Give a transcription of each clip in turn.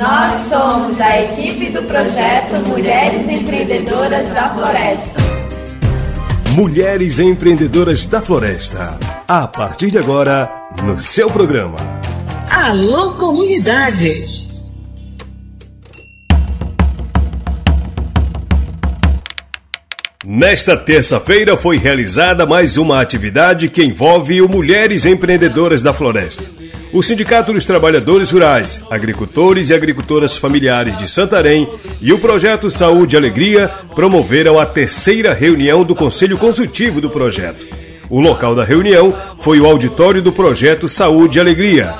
Nós somos a equipe do projeto Mulheres Empreendedoras da Floresta. Mulheres Empreendedoras da Floresta. A partir de agora, no seu programa. Alô, comunidade! Nesta terça-feira foi realizada mais uma atividade que envolve o Mulheres Empreendedoras da Floresta. O Sindicato dos Trabalhadores Rurais, Agricultores e Agricultoras Familiares de Santarém e o Projeto Saúde e Alegria promoveram a terceira reunião do Conselho Consultivo do projeto. O local da reunião foi o auditório do Projeto Saúde e Alegria.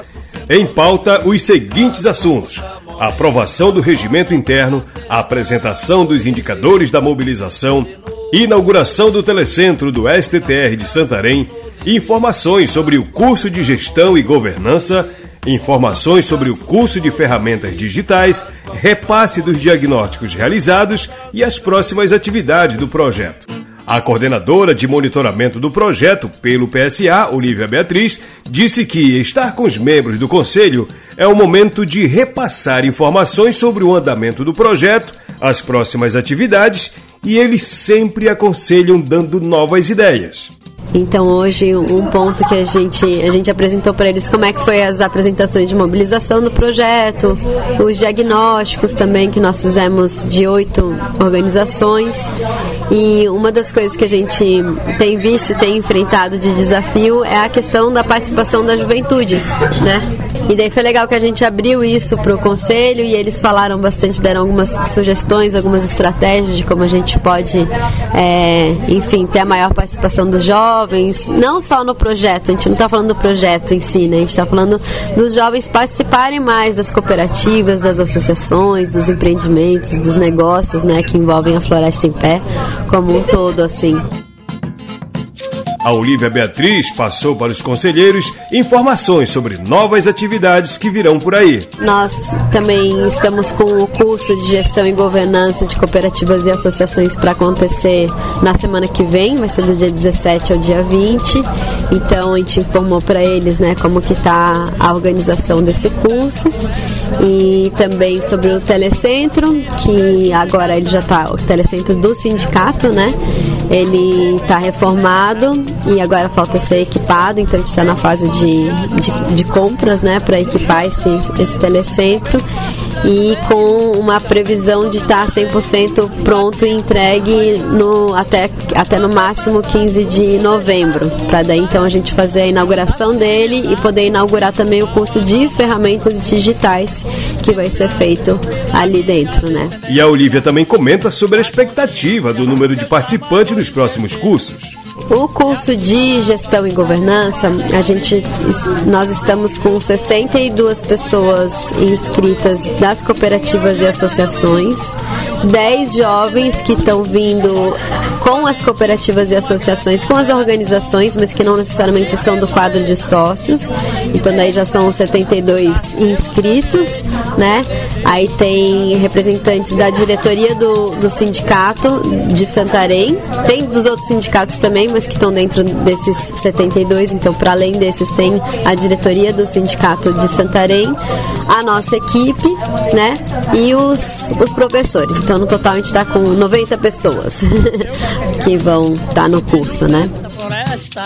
Em pauta, os seguintes assuntos: aprovação do regimento interno, apresentação dos indicadores da mobilização, inauguração do telecentro do STTR de Santarém informações sobre o curso de Gestão e Governança, informações sobre o curso de Ferramentas Digitais, repasse dos diagnósticos realizados e as próximas atividades do projeto. A coordenadora de monitoramento do projeto pelo PSA, Olivia Beatriz, disse que estar com os membros do conselho é o momento de repassar informações sobre o andamento do projeto, as próximas atividades e eles sempre aconselham dando novas ideias. Então hoje um ponto que a gente a gente apresentou para eles como é que foi as apresentações de mobilização no projeto, os diagnósticos também que nós fizemos de oito organizações e uma das coisas que a gente tem visto tem enfrentado de desafio é a questão da participação da juventude, né? E daí foi legal que a gente abriu isso para o conselho e eles falaram bastante, deram algumas sugestões, algumas estratégias de como a gente pode, é, enfim, ter a maior participação dos jovens, não só no projeto, a gente não está falando do projeto em si, né? A gente está falando dos jovens participarem mais das cooperativas, das associações, dos empreendimentos, dos negócios, né, que envolvem a Floresta em Pé como um todo, assim. A Olivia Beatriz passou para os conselheiros informações sobre novas atividades que virão por aí. Nós também estamos com o curso de gestão e governança de cooperativas e associações para acontecer na semana que vem, vai ser do dia 17 ao dia 20. Então a gente informou para eles, né, como que tá a organização desse curso e também sobre o telecentro, que agora ele já está o telecentro do sindicato, né? Ele está reformado e agora falta ser equipado, então a gente está na fase de, de, de compras, né, para equipar esse, esse telecentro e com uma previsão de estar 100% pronto e entregue no, até, até no máximo 15 de novembro, para daí então a gente fazer a inauguração dele e poder inaugurar também o curso de ferramentas digitais que vai ser feito ali dentro, né? E a Olivia também comenta sobre a expectativa do número de participantes nos próximos cursos. O curso de gestão e governança, a gente, nós estamos com 62 pessoas inscritas das cooperativas e associações, 10 jovens que estão vindo com as cooperativas e associações, com as organizações, mas que não necessariamente são do quadro de sócios. Então daí já são 72 inscritos, né? Aí tem representantes da diretoria do, do sindicato de Santarém, tem dos outros sindicatos também, mas que estão dentro desses 72. Então, para além desses, tem a diretoria do sindicato de Santarém, a nossa equipe, né? E os, os professores. Então, no total, a gente está com 90 pessoas que vão estar tá no curso, né? Floresta,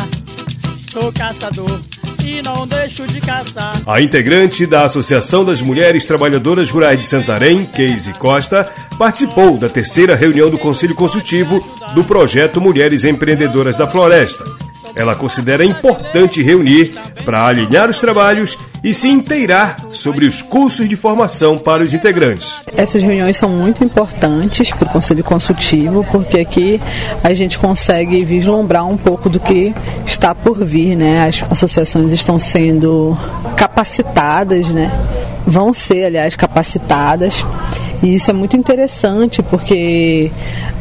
sou caçador e não deixo de caçar. A integrante da Associação das Mulheres Trabalhadoras Rurais de Santarém, Keise Costa, participou da terceira reunião do Conselho Consultivo do projeto Mulheres Empreendedoras da Floresta. Ela considera importante reunir para alinhar os trabalhos e se inteirar sobre os cursos de formação para os integrantes. Essas reuniões são muito importantes para o Conselho Consultivo, porque aqui a gente consegue vislumbrar um pouco do que está por vir, né? As associações estão sendo capacitadas, né? Vão ser, aliás, capacitadas e isso é muito interessante porque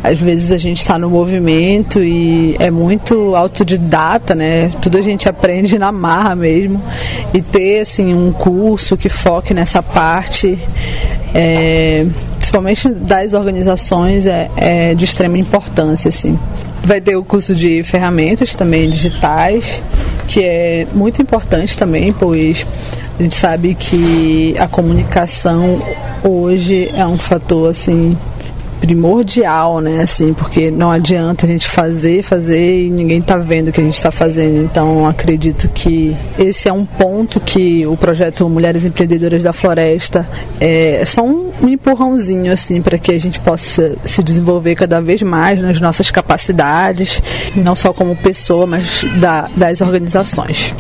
às vezes a gente está no movimento e é muito autodidata, né? Tudo a gente aprende na marra mesmo. E ter assim um curso que foque nessa parte, é, principalmente das organizações, é, é de extrema importância, assim. Vai ter o curso de ferramentas também digitais que é muito importante também, pois a gente sabe que a comunicação hoje é um fator assim primordial, né? Assim, porque não adianta a gente fazer, fazer e ninguém tá vendo o que a gente está fazendo. Então, acredito que esse é um ponto que o projeto Mulheres Empreendedoras da Floresta é só um, empurrãozinho assim para que a gente possa se desenvolver cada vez mais nas nossas capacidades, não só como pessoa, mas da, das organizações.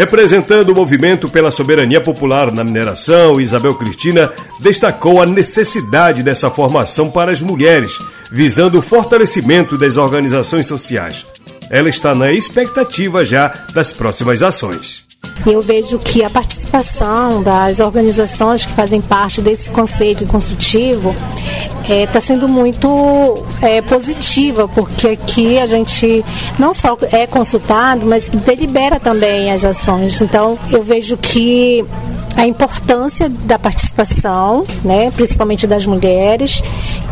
Representando o movimento pela soberania popular na mineração, Isabel Cristina destacou a necessidade dessa formação para as mulheres, visando o fortalecimento das organizações sociais. Ela está na expectativa já das próximas ações. Eu vejo que a participação das organizações que fazem parte desse conselho consultivo está é, tá sendo muito é, positiva, porque aqui a gente não só é consultado, mas delibera também as ações. Então, eu vejo que a importância da participação, né, principalmente das mulheres,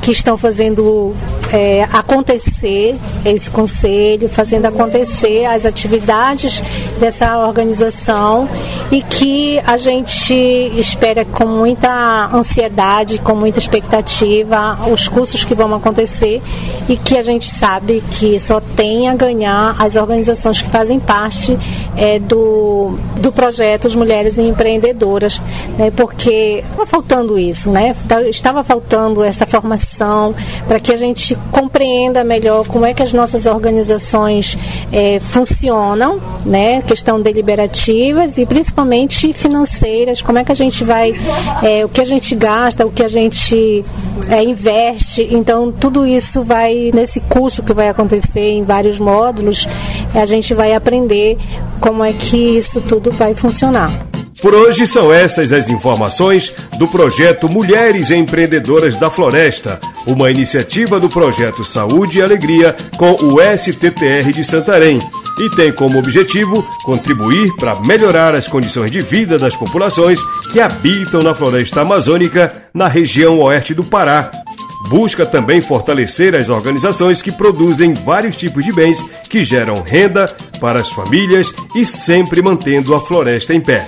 que estão fazendo é, acontecer esse conselho, fazendo acontecer as atividades dessa organização e que a gente espera com muita ansiedade, com muita expectativa os cursos que vão acontecer e que a gente sabe que só tem a ganhar as organizações que fazem parte é, do, do projeto Mulheres Empreendedoras, né, porque estava faltando isso, né? Estava faltando essa formação para que a gente compreenda melhor como é que as nossas organizações é, funcionam, né? Questão deliberativas e principalmente financeiras, como é que a gente vai, é, o que a gente gasta, o que a gente é, investe. Então, tudo isso vai, nesse curso que vai acontecer em vários módulos, a gente vai aprender como é que isso tudo vai funcionar. Por hoje são essas as informações do projeto Mulheres Empreendedoras da Floresta, uma iniciativa do projeto Saúde e Alegria com o STTR de Santarém e tem como objetivo contribuir para melhorar as condições de vida das populações que habitam na floresta amazônica na região oeste do Pará. Busca também fortalecer as organizações que produzem vários tipos de bens que geram renda para as famílias e sempre mantendo a floresta em pé.